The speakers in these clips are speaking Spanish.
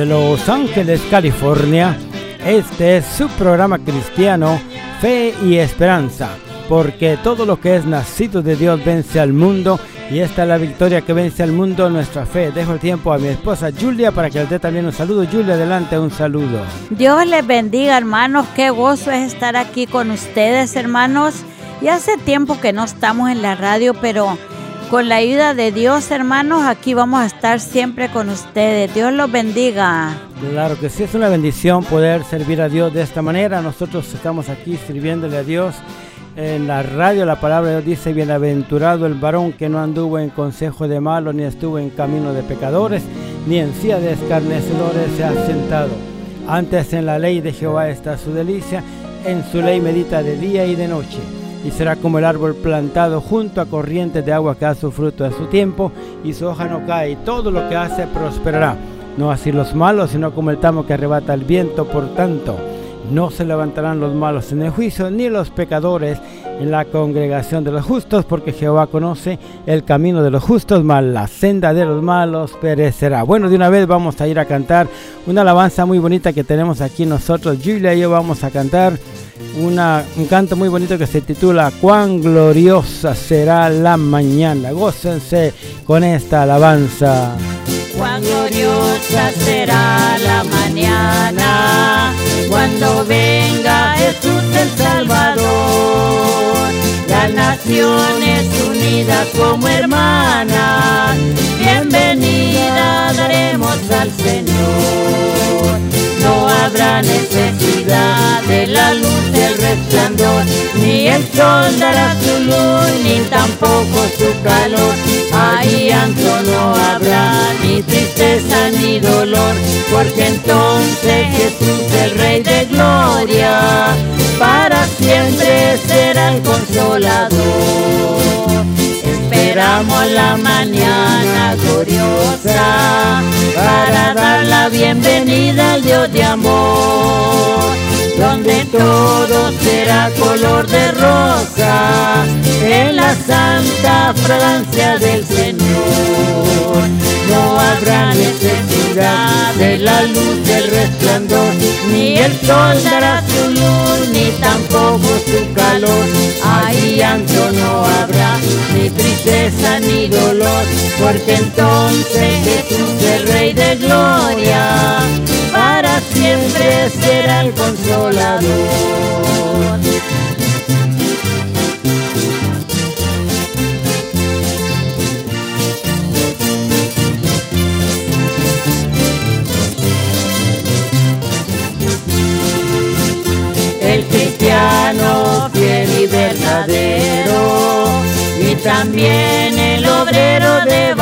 desde Los Ángeles, California. Este es su programa cristiano Fe y Esperanza, porque todo lo que es nacido de Dios vence al mundo y esta es la victoria que vence al mundo, nuestra fe. Dejo el tiempo a mi esposa Julia para que le dé también un saludo. Julia, adelante, un saludo. Dios les bendiga, hermanos. Qué gozo es estar aquí con ustedes, hermanos. Y hace tiempo que no estamos en la radio, pero con la ayuda de Dios, hermanos, aquí vamos a estar siempre con ustedes. Dios los bendiga. Claro que sí, es una bendición poder servir a Dios de esta manera. Nosotros estamos aquí sirviéndole a Dios. En la radio la palabra de Dios dice, bienaventurado el varón que no anduvo en consejo de malos, ni estuvo en camino de pecadores, ni en silla de escarnecedores se ha sentado. Antes en la ley de Jehová está su delicia, en su ley medita de día y de noche y será como el árbol plantado junto a corrientes de agua que da su fruto a su tiempo y su hoja no cae y todo lo que hace prosperará. No así los malos, sino como el tamo que arrebata el viento, por tanto, no se levantarán los malos en el juicio, ni los pecadores en la congregación de los justos, porque Jehová conoce el camino de los justos, mas la senda de los malos perecerá. Bueno, de una vez vamos a ir a cantar una alabanza muy bonita que tenemos aquí nosotros. Julia y yo vamos a cantar una, un canto muy bonito que se titula Cuán gloriosa será la mañana. Gócense con esta alabanza. Cuán gloriosa será la mañana cuando venga Jesús el Salvador. Las naciones unidas como hermanas, bienvenida daremos al Señor. No habrá necesidad de la luz del resplandor, ni el sol dará su luz, ni tampoco su calor. Ahí llanto no habrá, ni ni dolor, porque entonces Jesús, el Rey de Gloria, para siempre será el consolador. Esperamos la mañana gloriosa para dar la bienvenida al Dios de amor, donde todo será color de rosa en la santa fragancia del Señor. No habrá necesidad de la luz del resplandor, ni el sol dará su luz, ni tampoco su calor. Ahí llanto no habrá, ni tristeza ni dolor, porque entonces Jesús, el consolador. el cristiano fiel y verdadero, y también el obrero de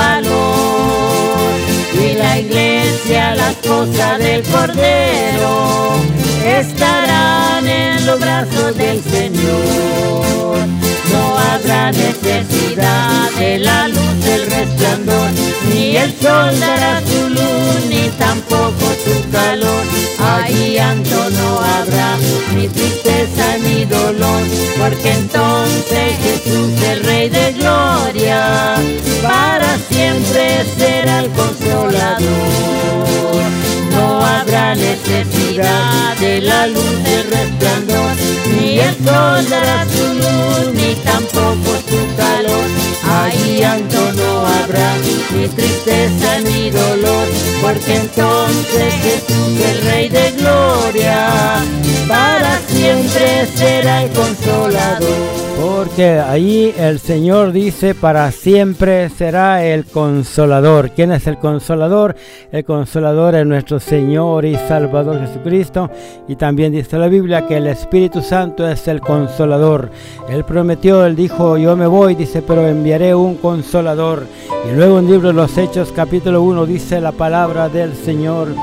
iglesia, las cosas del Cordero, estarán en los brazos del Señor. No habrá necesidad de la luz del resplandor, ni el sol dará su luz, ni tampoco su calor. Ahí llanto no habrá, ni tristeza ni dolor, porque entonces El Rey de Gloria, para siempre será el consolador. No habrá necesidad de la luz del resplandor, ni el sol dará su luz, ni tampoco su calor. Ahí llanto no habrá, ni tristeza ni dolor, porque entonces Jesús, el Rey de Gloria, para siempre será el consolador. Porque ahí el Señor dice, para siempre será el consolador. ¿Quién es el consolador? El consolador es nuestro Señor y Salvador Jesucristo. Y también dice la Biblia que el Espíritu Santo es el consolador. Él prometió, él dijo, yo me voy, dice, pero enviaré un consolador. Y luego en el libro de los Hechos, capítulo 1, dice la palabra del Señor.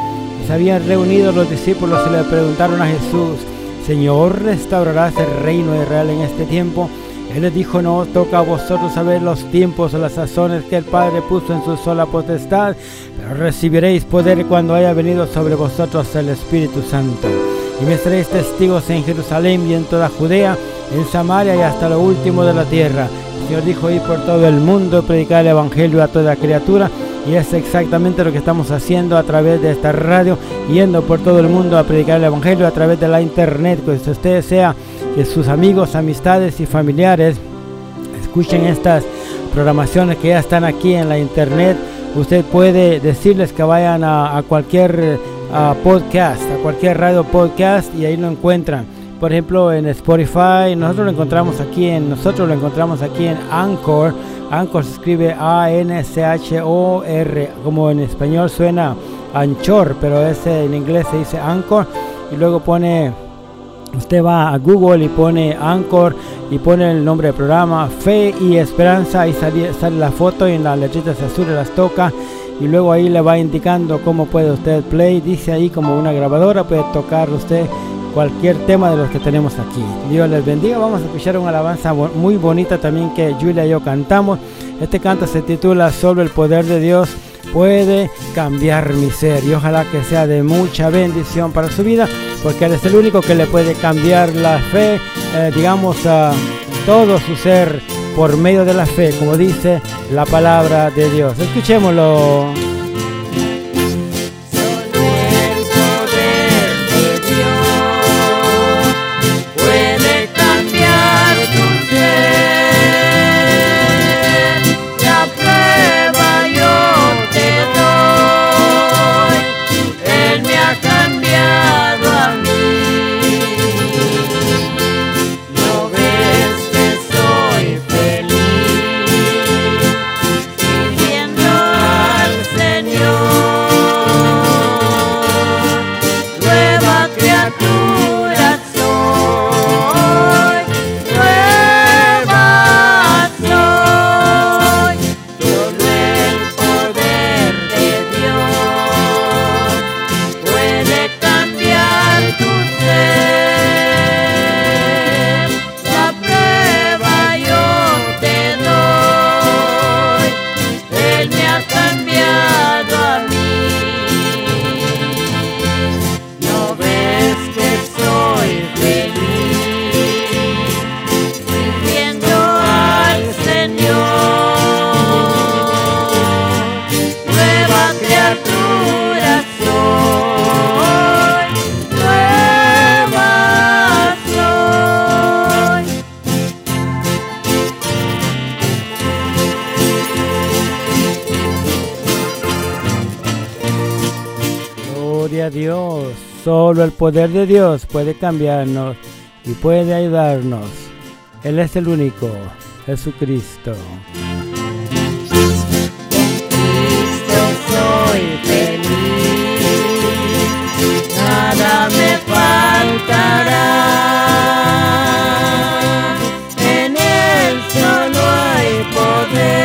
Se habían reunido los discípulos y le preguntaron a Jesús, Señor, ¿restaurarás el reino de Israel en este tiempo? Él les dijo, no toca a vosotros saber los tiempos o las sazones que el Padre puso en su sola potestad, pero recibiréis poder cuando haya venido sobre vosotros el Espíritu Santo. Y me seréis testigos en Jerusalén y en toda Judea, en Samaria y hasta lo último de la tierra. El Señor dijo, ir por todo el mundo, predicar el Evangelio a toda criatura. Y es exactamente lo que estamos haciendo a través de esta radio, yendo por todo el mundo a predicar el Evangelio a través de la internet. Que pues usted sea que sus amigos, amistades y familiares escuchen estas programaciones que ya están aquí en la internet. Usted puede decirles que vayan a, cualquier podcast, a cualquier radio podcast y ahí lo encuentran. Por ejemplo, en Spotify, nosotros lo encontramos aquí en nosotros lo encontramos aquí en Anchor Anchor se escribe A-N-C-H-O-R, como en español suena Anchor, pero ese en inglés se dice Anchor. Y luego pone, usted va a Google y pone Anchor y pone el nombre del programa, Fe y Esperanza, y sale, sale la foto y en las letritas azules las toca. Y luego ahí le va indicando cómo puede usted play. Dice ahí como una grabadora, puede tocar usted cualquier tema de los que tenemos aquí. Dios les bendiga. Vamos a escuchar una alabanza muy bonita también que Julia y yo cantamos. Este canto se titula Solo el poder de Dios puede cambiar mi ser y ojalá que sea de mucha bendición para su vida porque Él es el único que le puede cambiar la fe, eh, digamos, a todo su ser por medio de la fe, como dice la palabra de Dios. Escuchémoslo. cambiar. El poder de Dios puede cambiarnos y puede ayudarnos. Él es el único, Jesucristo. Cristo soy feliz, nada me faltará. En Él solo hay poder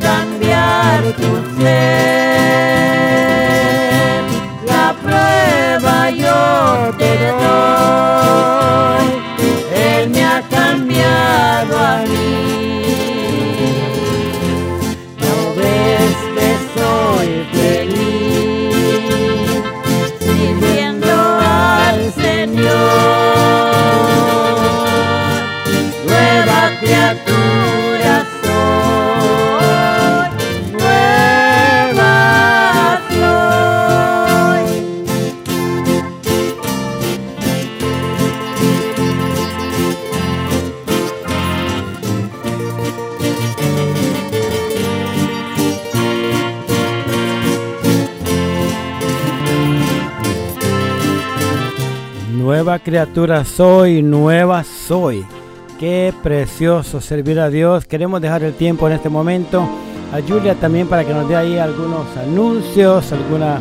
cambiar tu fe. Criatura soy, nueva soy. Qué precioso servir a Dios. Queremos dejar el tiempo en este momento a Julia también para que nos dé ahí algunos anuncios, alguna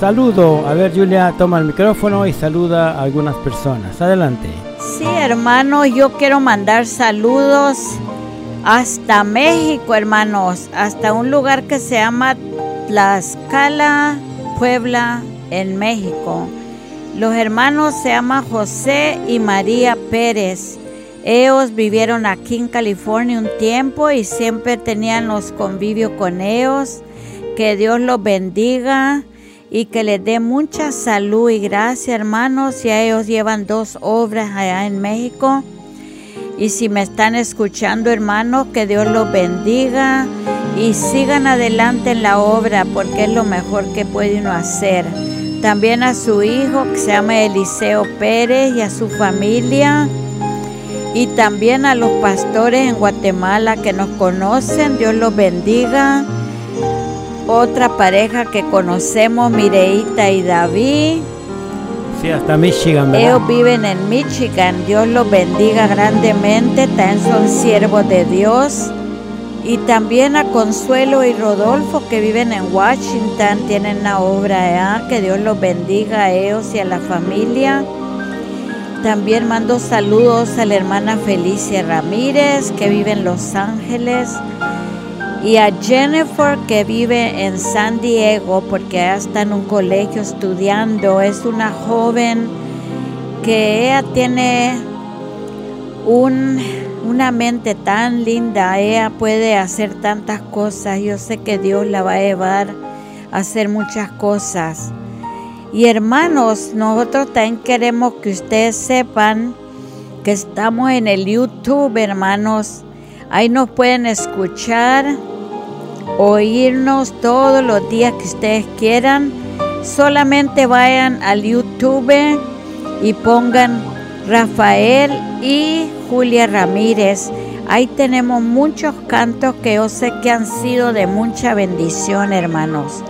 saludo. A ver, Julia, toma el micrófono y saluda a algunas personas. Adelante. Sí, hermano, yo quiero mandar saludos hasta México, hermanos, hasta un lugar que se llama Tlaxcala, Puebla, en México. Los hermanos se llaman José y María Pérez. Ellos vivieron aquí en California un tiempo y siempre tenían los convivios con ellos. Que Dios los bendiga y que les dé mucha salud y gracia, hermanos. Y ellos llevan dos obras allá en México. Y si me están escuchando, hermanos, que Dios los bendiga y sigan adelante en la obra porque es lo mejor que puede uno hacer. También a su hijo que se llama Eliseo Pérez y a su familia. Y también a los pastores en Guatemala que nos conocen, Dios los bendiga. Otra pareja que conocemos, Mireita y David. Sí, hasta Michigan. Ellos viven en Michigan. Dios los bendiga grandemente. También son siervos de Dios. Y también a Consuelo y Rodolfo que viven en Washington, tienen una obra allá, que Dios los bendiga a ellos y a la familia. También mando saludos a la hermana Felicia Ramírez que vive en Los Ángeles y a Jennifer que vive en San Diego porque ella está en un colegio estudiando. Es una joven que ella tiene un una mente tan linda, ella puede hacer tantas cosas. Yo sé que Dios la va a llevar a hacer muchas cosas. Y hermanos, nosotros también queremos que ustedes sepan que estamos en el YouTube, hermanos. Ahí nos pueden escuchar, oírnos todos los días que ustedes quieran. Solamente vayan al YouTube y pongan Rafael y Julia Ramírez. Ahí tenemos muchos cantos que yo sé que han sido de mucha bendición, hermanos.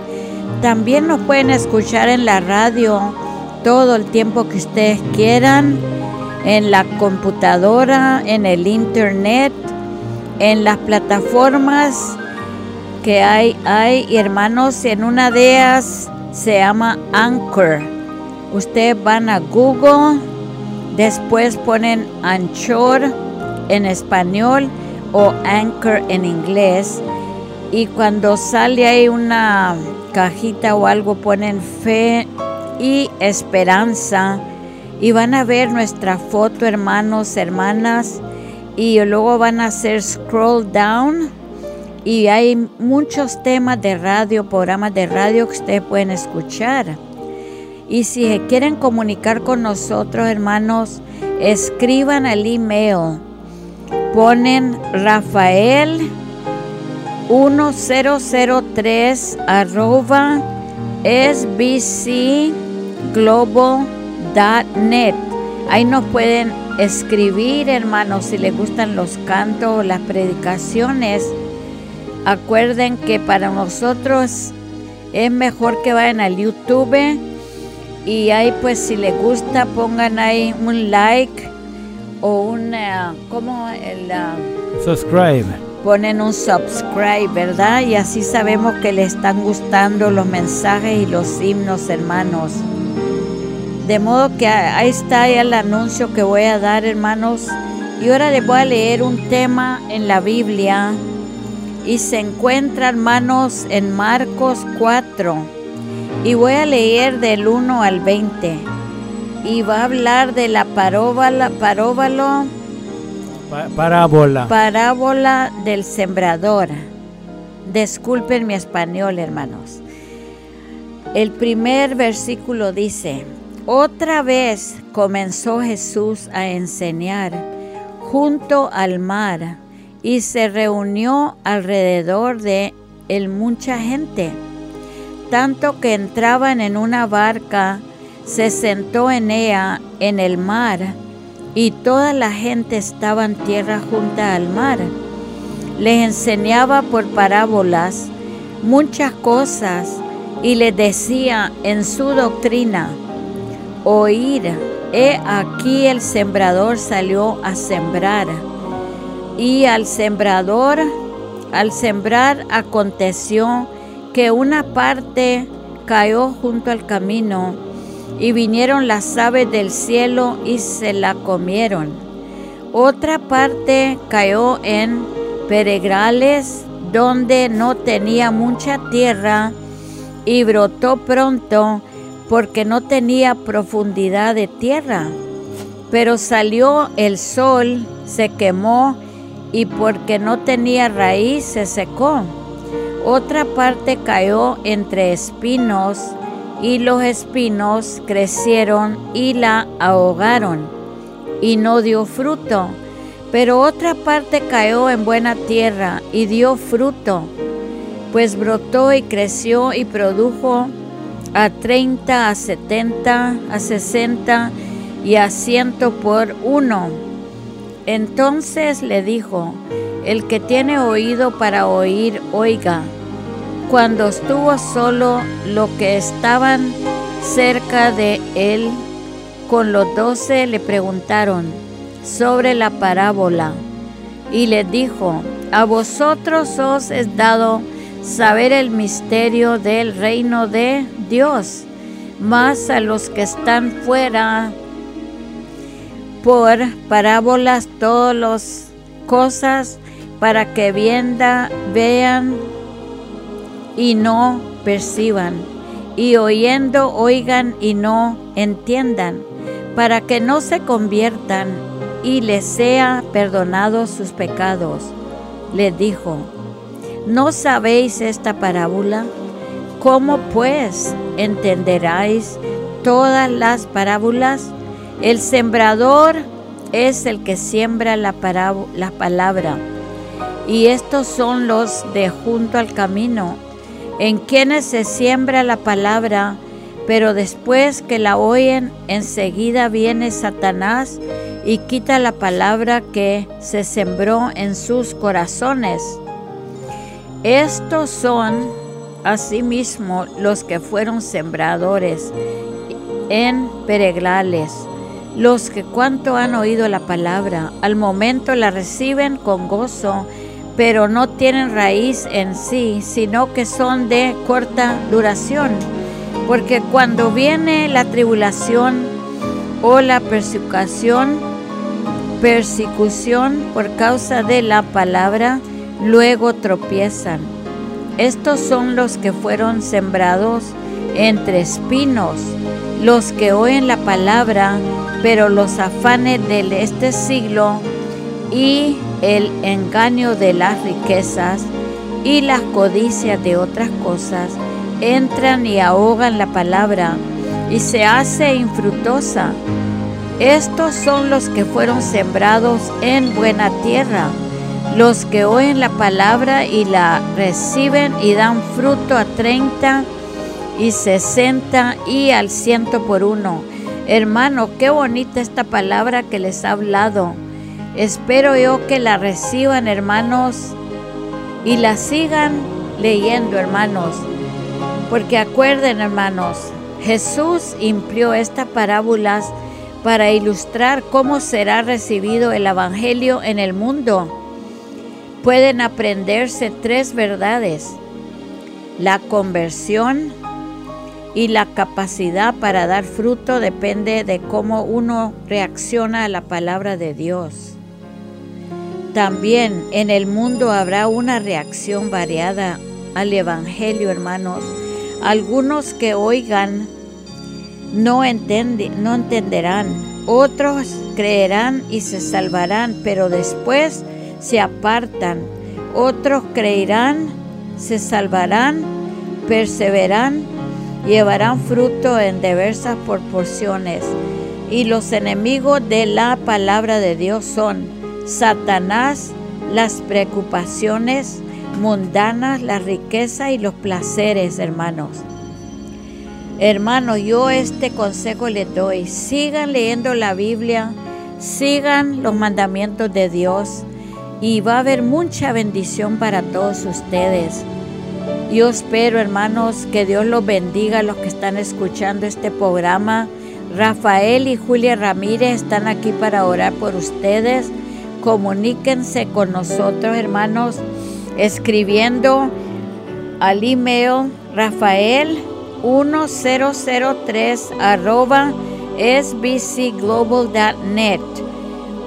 También nos pueden escuchar en la radio todo el tiempo que ustedes quieran, en la computadora, en el internet, en las plataformas que hay, hay hermanos, en una de ellas se llama Anchor. Ustedes van a Google Después ponen Anchor en español o Anchor en inglés. Y cuando sale ahí una cajita o algo ponen fe y esperanza. Y van a ver nuestra foto, hermanos, hermanas. Y luego van a hacer scroll down. Y hay muchos temas de radio, programas de radio que ustedes pueden escuchar. Y si quieren comunicar con nosotros, hermanos, escriban al email. Ponen Rafael 1003 arroba sbcglobal.net. Ahí nos pueden escribir, hermanos, si les gustan los cantos o las predicaciones. Acuerden que para nosotros es mejor que vayan al YouTube y ahí pues si les gusta pongan ahí un like o una, ¿cómo? El, uh, subscribe. Ponen un subscribe, ¿verdad? Y así sabemos que les están gustando los mensajes y los himnos, hermanos. De modo que ahí está el anuncio que voy a dar, hermanos. Y ahora les voy a leer un tema en la Biblia. Y se encuentra, hermanos, en Marcos 4 y voy a leer del 1 al 20. Y va a hablar de la parábola, parábola, parábola. parábola del sembrador. Disculpen mi español, hermanos. El primer versículo dice, otra vez comenzó Jesús a enseñar junto al mar y se reunió alrededor de él mucha gente tanto que entraban en una barca, se sentó en ella en el mar, y toda la gente estaba en tierra junta al mar. Les enseñaba por parábolas muchas cosas y les decía en su doctrina, oír, he aquí el sembrador salió a sembrar. Y al sembrador, al sembrar aconteció que una parte cayó junto al camino y vinieron las aves del cielo y se la comieron. Otra parte cayó en peregrales donde no tenía mucha tierra y brotó pronto porque no tenía profundidad de tierra. Pero salió el sol, se quemó y porque no tenía raíz se secó. Otra parte cayó entre espinos y los espinos crecieron y la ahogaron y no dio fruto. Pero otra parte cayó en buena tierra y dio fruto, pues brotó y creció y produjo a 30, a 70, a 60 y a ciento por uno. Entonces le dijo, el que tiene oído para oír, oiga. Cuando estuvo solo, lo que estaban cerca de él con los doce le preguntaron sobre la parábola y le dijo, a vosotros os es dado saber el misterio del reino de Dios, mas a los que están fuera por parábolas todas las cosas para que vienda, vean y no perciban, y oyendo oigan y no entiendan, para que no se conviertan y les sea perdonados sus pecados. Le dijo, ¿no sabéis esta parábola? ¿Cómo pues entenderáis todas las parábolas? El sembrador es el que siembra la, la palabra. Y estos son los de junto al camino, en quienes se siembra la palabra, pero después que la oyen, enseguida viene Satanás y quita la palabra que se sembró en sus corazones. Estos son asimismo los que fueron sembradores en peregrales los que cuanto han oído la palabra, al momento la reciben con gozo, pero no tienen raíz en sí, sino que son de corta duración. Porque cuando viene la tribulación o la persecución, persecución por causa de la palabra, luego tropiezan. Estos son los que fueron sembrados entre espinos, los que oyen la palabra pero los afanes de este siglo y el engaño de las riquezas y las codicias de otras cosas entran y ahogan la palabra y se hace infructuosa. Estos son los que fueron sembrados en buena tierra, los que oyen la palabra y la reciben y dan fruto a treinta y sesenta y al ciento por uno. Hermano, qué bonita esta palabra que les ha hablado. Espero yo que la reciban, hermanos, y la sigan leyendo, hermanos. Porque acuerden, hermanos, Jesús implió estas parábolas para ilustrar cómo será recibido el Evangelio en el mundo. Pueden aprenderse tres verdades. La conversión, y la capacidad para dar fruto depende de cómo uno reacciona a la palabra de Dios. También en el mundo habrá una reacción variada al Evangelio, hermanos. Algunos que oigan no, no entenderán, otros creerán y se salvarán, pero después se apartan. Otros creerán, se salvarán, perseveran llevarán fruto en diversas proporciones. Y los enemigos de la palabra de Dios son Satanás, las preocupaciones mundanas, la riqueza y los placeres, hermanos. Hermanos, yo este consejo les doy. Sigan leyendo la Biblia, sigan los mandamientos de Dios y va a haber mucha bendición para todos ustedes. Yo espero, hermanos, que Dios los bendiga a los que están escuchando este programa. Rafael y Julia Ramírez están aquí para orar por ustedes. Comuníquense con nosotros, hermanos, escribiendo al email rafael 1003 arroba sbcglobal.net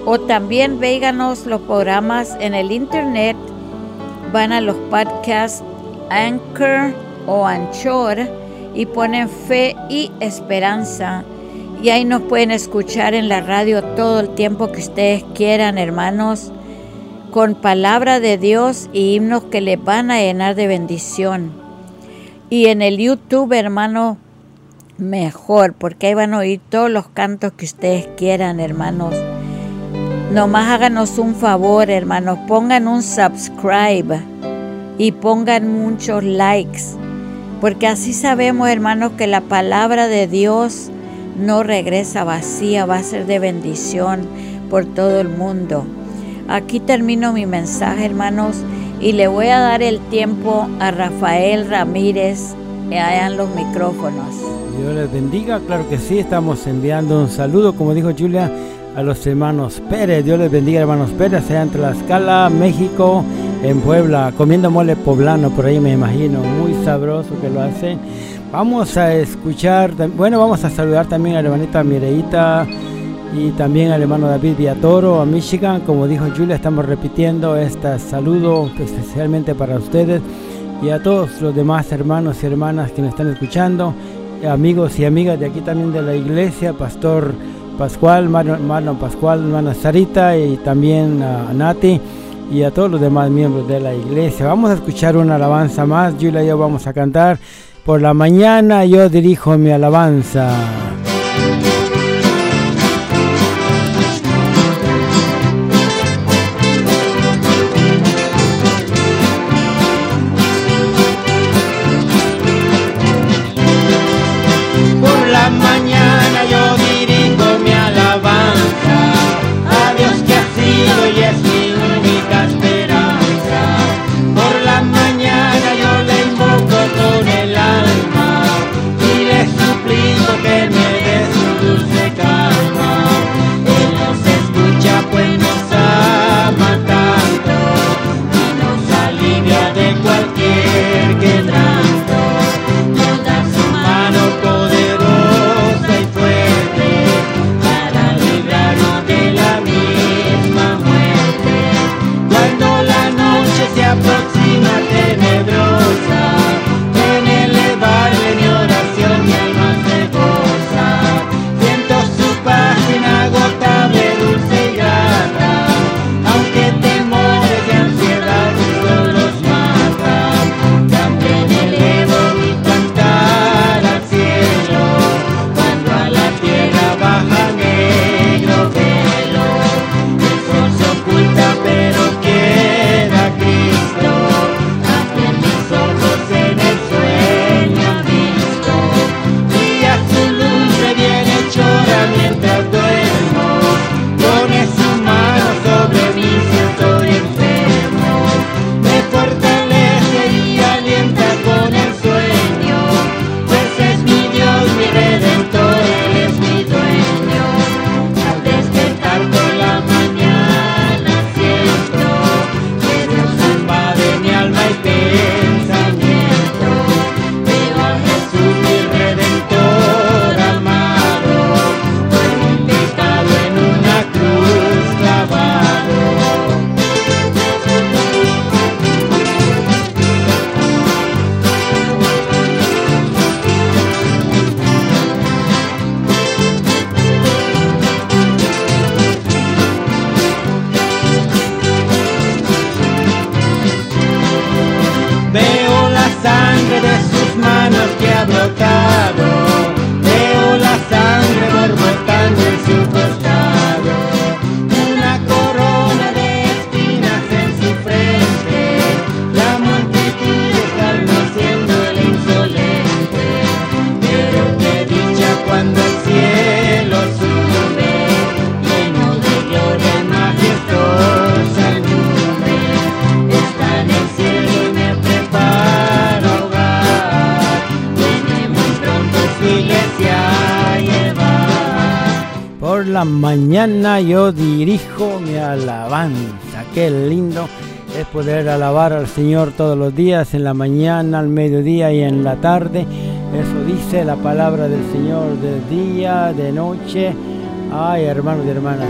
o también véganos los programas en el internet van a los podcasts Anchor o Anchor y ponen fe y esperanza. Y ahí nos pueden escuchar en la radio todo el tiempo que ustedes quieran, hermanos, con palabra de Dios y himnos que les van a llenar de bendición. Y en el YouTube, hermano, mejor, porque ahí van a oír todos los cantos que ustedes quieran, hermanos. Nomás háganos un favor, hermanos, pongan un subscribe y pongan muchos likes, porque así sabemos, hermanos, que la palabra de Dios no regresa vacía, va a ser de bendición por todo el mundo. Aquí termino mi mensaje, hermanos, y le voy a dar el tiempo a Rafael Ramírez allá en los micrófonos. Dios les bendiga, claro que sí, estamos enviando un saludo, como dijo Julia, a los hermanos Pérez. Dios les bendiga, hermanos Pérez, allá entre la escala, México, en Puebla, comiendo mole poblano, por ahí me imagino, muy sabroso que lo hacen. Vamos a escuchar, bueno, vamos a saludar también a la hermanita Mireita y también al hermano David Viatoro a Michigan. Como dijo Julia, estamos repitiendo este saludo especialmente para ustedes y a todos los demás hermanos y hermanas que nos están escuchando, amigos y amigas de aquí también de la iglesia, Pastor Pascual, hermano Pascual, hermana Sarita y también a Nati y a todos los demás miembros de la iglesia. Vamos a escuchar una alabanza más, Julia y yo vamos a cantar. Por la mañana yo dirijo mi alabanza. Yo dirijo mi alabanza. Qué lindo es poder alabar al Señor todos los días, en la mañana, al mediodía y en la tarde. Eso dice la palabra del Señor de día, de noche. Ay, hermanos y hermanas,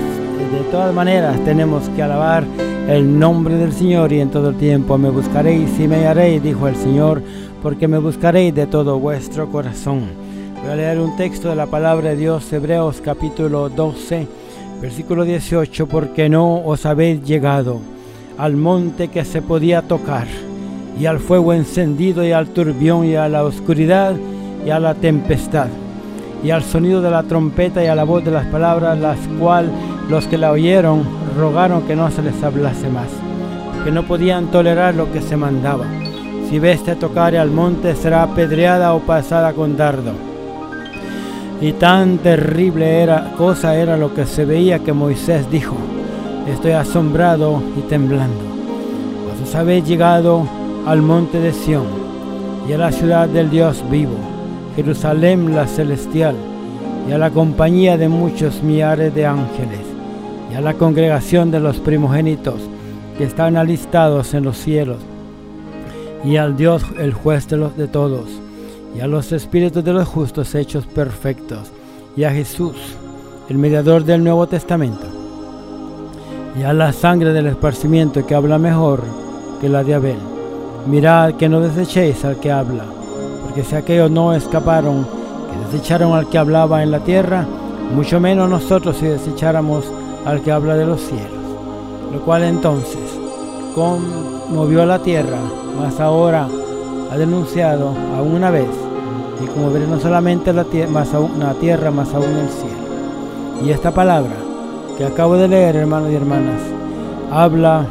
de todas maneras tenemos que alabar el nombre del Señor y en todo el tiempo me buscaréis y me hallaréis, dijo el Señor, porque me buscaréis de todo vuestro corazón. Voy a leer un texto de la palabra de Dios, Hebreos capítulo 12, versículo 18, porque no os habéis llegado al monte que se podía tocar, y al fuego encendido, y al turbión, y a la oscuridad, y a la tempestad, y al sonido de la trompeta, y a la voz de las palabras, las cuales los que la oyeron rogaron que no se les hablase más, que no podían tolerar lo que se mandaba. Si veste tocar al monte será apedreada o pasada con dardo. Y tan terrible era, cosa era lo que se veía que Moisés dijo, estoy asombrado y temblando. Pues habéis llegado al monte de Sión y a la ciudad del Dios vivo, Jerusalén la celestial, y a la compañía de muchos millares de ángeles, y a la congregación de los primogénitos que están alistados en los cielos, y al Dios el juez de, los, de todos, y a los espíritus de los justos hechos perfectos, y a Jesús, el mediador del Nuevo Testamento, y a la sangre del esparcimiento que habla mejor que la de Abel. Mirad que no desechéis al que habla, porque si aquellos no escaparon, que desecharon al que hablaba en la tierra, mucho menos nosotros si desecháramos al que habla de los cielos. Lo cual entonces conmovió la tierra, mas ahora ha denunciado aún una vez, y como veré no solamente la, más aún, la tierra, más aún el cielo. Y esta palabra que acabo de leer, hermanos y hermanas, habla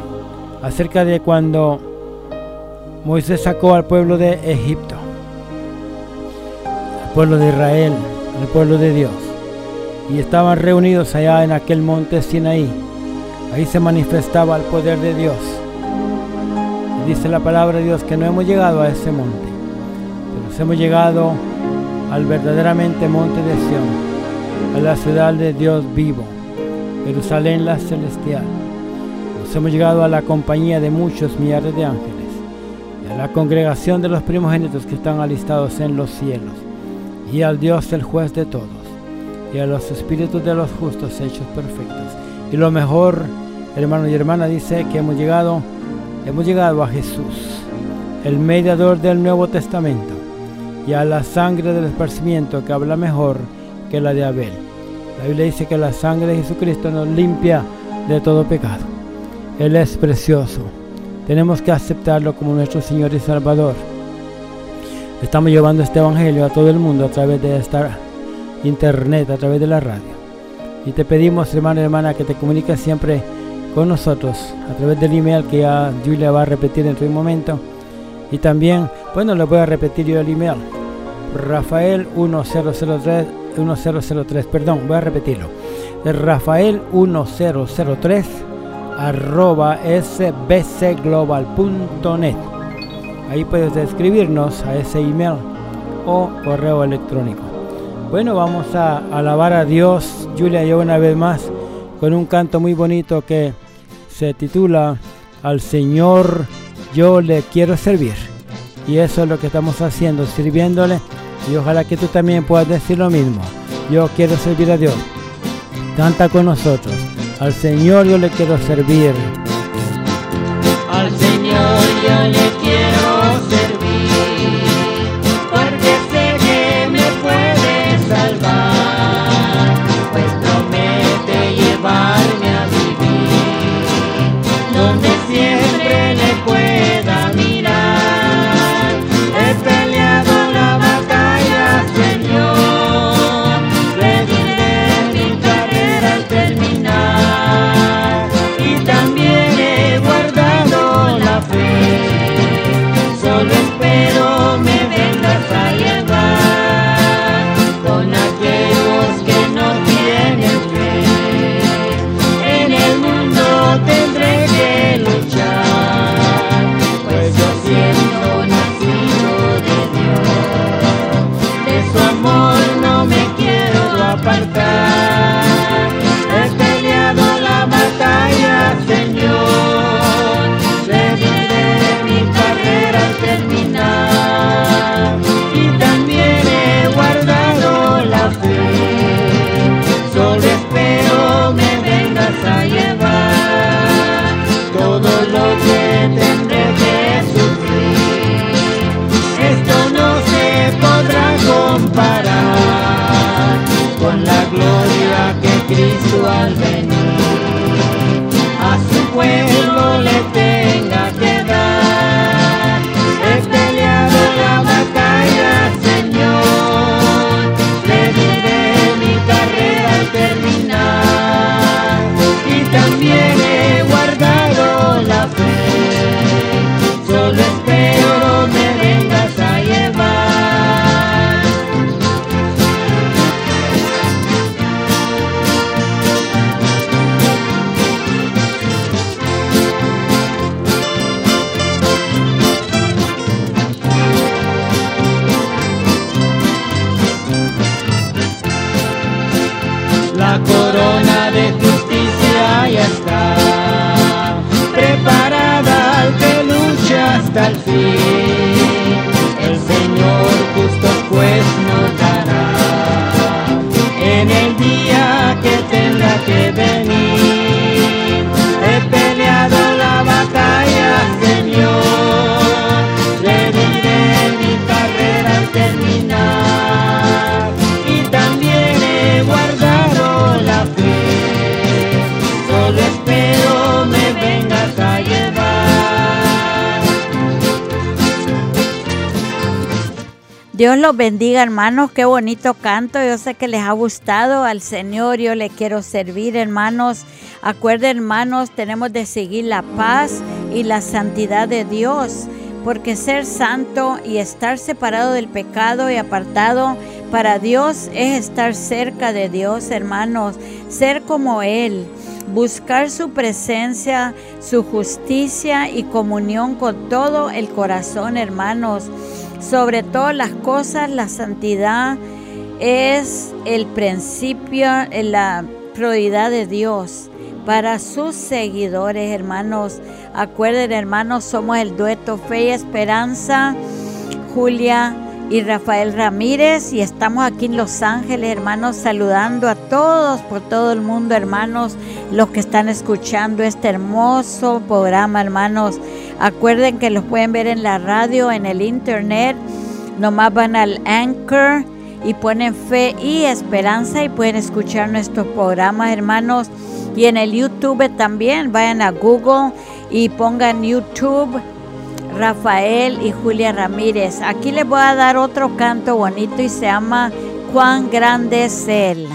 acerca de cuando Moisés sacó al pueblo de Egipto, al pueblo de Israel, al pueblo de Dios, y estaban reunidos allá en aquel monte Sinaí. Ahí se manifestaba el poder de Dios. Dice la palabra de Dios que no hemos llegado a ese monte, pero hemos llegado al verdaderamente monte de Sión, a la ciudad de Dios vivo Jerusalén la celestial. Nos hemos llegado a la compañía de muchos millares de ángeles y a la congregación de los primogénitos que están alistados en los cielos y al Dios el juez de todos y a los espíritus de los justos hechos perfectos. Y lo mejor, hermano y hermana, dice que hemos llegado, hemos llegado a Jesús, el mediador del Nuevo Testamento, y a la sangre del esparcimiento que habla mejor que la de Abel. La Biblia dice que la sangre de Jesucristo nos limpia de todo pecado. Él es precioso. Tenemos que aceptarlo como nuestro Señor y Salvador. Estamos llevando este Evangelio a todo el mundo a través de esta internet, a través de la radio. Y te pedimos, hermano y hermana, que te comuniques siempre con nosotros a través del email que ya Julia va a repetir dentro de momento. Y también, bueno, le voy a repetir yo el email. Rafael 1003 1003, perdón, voy a repetirlo. Rafael 1003 arroba sbcglobal.net. Ahí puedes escribirnos a ese email o correo electrónico. Bueno, vamos a alabar a Dios, Julia yo una vez más, con un canto muy bonito que se titula Al Señor yo le quiero servir. Y eso es lo que estamos haciendo, sirviéndole y ojalá que tú también puedas decir lo mismo. Yo quiero servir a Dios. Canta con nosotros. Al Señor yo le quiero servir. Al Señor yo le bendiga, hermanos. Qué bonito canto. Yo sé que les ha gustado al Señor. Yo le quiero servir, hermanos. Acuerden, hermanos, tenemos de seguir la paz y la santidad de Dios. Porque ser santo y estar separado del pecado y apartado para Dios es estar cerca de Dios, hermanos. Ser como Él. Buscar su presencia, su justicia y comunión con todo el corazón, hermanos. Sobre todas las cosas, la santidad es el principio, la prioridad de Dios para sus seguidores, hermanos. Acuerden, hermanos, somos el dueto Fe y Esperanza, Julia y Rafael Ramírez y estamos aquí en Los Ángeles, hermanos, saludando a todos por todo el mundo, hermanos, los que están escuchando este hermoso programa, hermanos. Acuerden que los pueden ver en la radio, en el internet. Nomás van al Anchor y ponen fe y esperanza y pueden escuchar nuestros programas, hermanos. Y en el YouTube también, vayan a Google y pongan YouTube Rafael y Julia Ramírez. Aquí les voy a dar otro canto bonito y se llama Cuán grande es Él.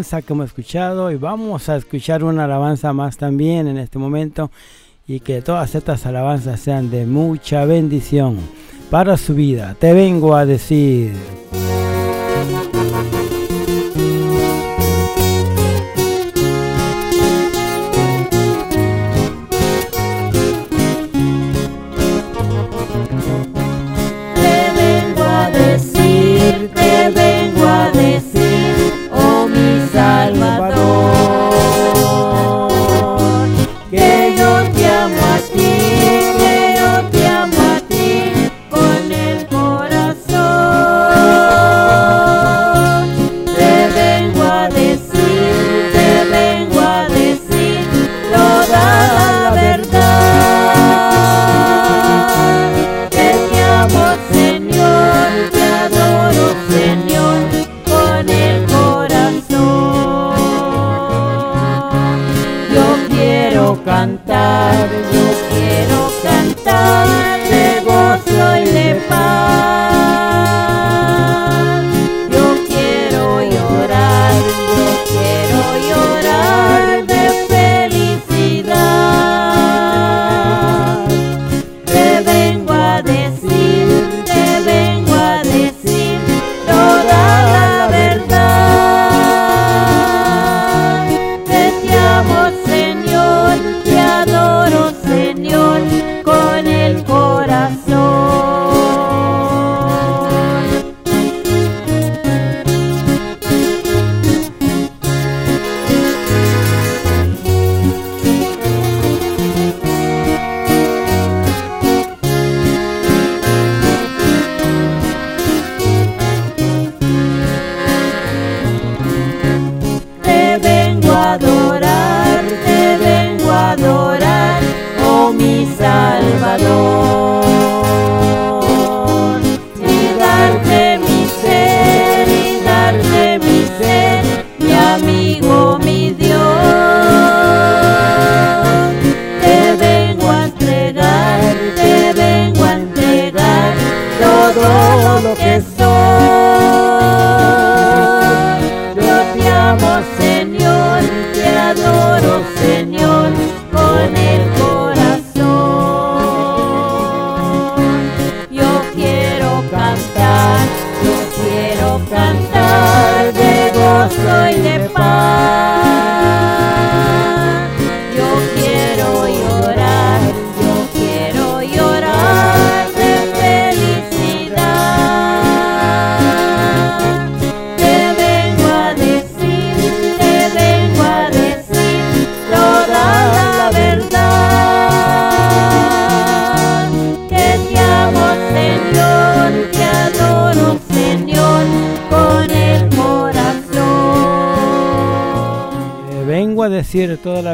Alabanza que hemos escuchado y vamos a escuchar una alabanza más también en este momento y que todas estas alabanzas sean de mucha bendición para su vida. Te vengo a decir.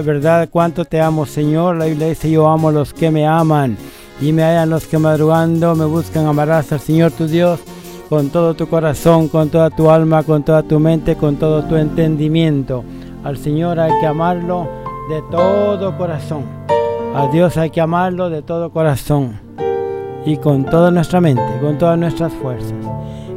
Verdad cuánto te amo, Señor. La Biblia dice, yo amo los que me aman y me hallan los que madrugando me buscan. Amarás al Señor tu Dios con todo tu corazón, con toda tu alma, con toda tu mente, con todo tu entendimiento. Al Señor hay que amarlo de todo corazón. A Dios hay que amarlo de todo corazón y con toda nuestra mente, con todas nuestras fuerzas.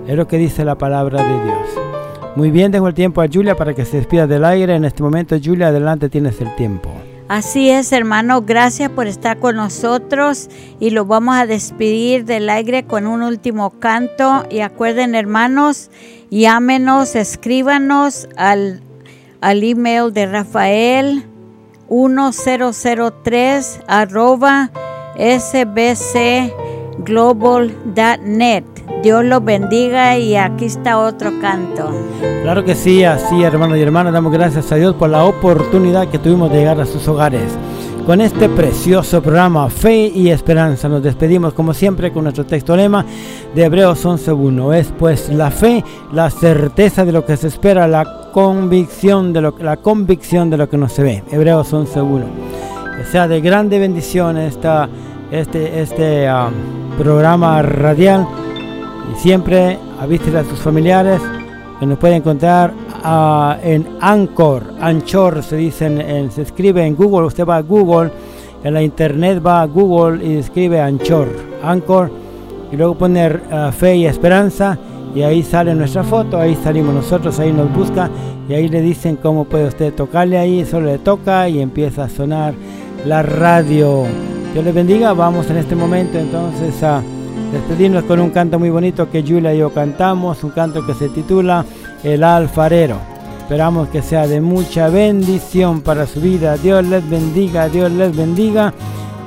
Es lo que dice la palabra de Dios. Muy bien, dejo el tiempo a Julia para que se despida del aire. En este momento, Julia, adelante tienes el tiempo. Así es, hermano. Gracias por estar con nosotros y lo vamos a despedir del aire con un último canto. Y acuerden, hermanos, llámenos, escríbanos al, al email de Rafael 1003 arroba sbcglobal.net. Dios los bendiga y aquí está otro canto. Claro que sí, así hermanos y hermanas, damos gracias a Dios por la oportunidad que tuvimos de llegar a sus hogares. Con este precioso programa Fe y Esperanza nos despedimos como siempre con nuestro texto lema de Hebreos 11.1. Es pues la fe, la certeza de lo que se espera, la convicción de lo, la convicción de lo que no se ve. Hebreos 11.1. Que sea de grande bendición esta, este, este ah, programa radial y siempre avístele a sus familiares que nos pueden encontrar uh, en Anchor. Anchor se dice, en, se escribe en Google. Usted va a Google, en la internet va a Google y escribe Anchor. Anchor y luego poner uh, fe y esperanza y ahí sale nuestra foto, ahí salimos nosotros, ahí nos busca y ahí le dicen cómo puede usted tocarle ahí, solo le toca y empieza a sonar la radio. Dios les bendiga, vamos en este momento entonces a despedirnos con un canto muy bonito que Julia y yo cantamos, un canto que se titula El alfarero. Esperamos que sea de mucha bendición para su vida. Dios les bendiga, Dios les bendiga,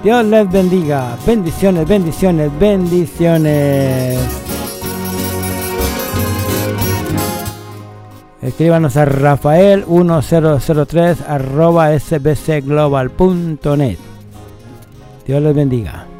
Dios les bendiga. Bendiciones, bendiciones, bendiciones. Escríbanos a rafael1003 arroba sbcglobal.net. Dios les bendiga.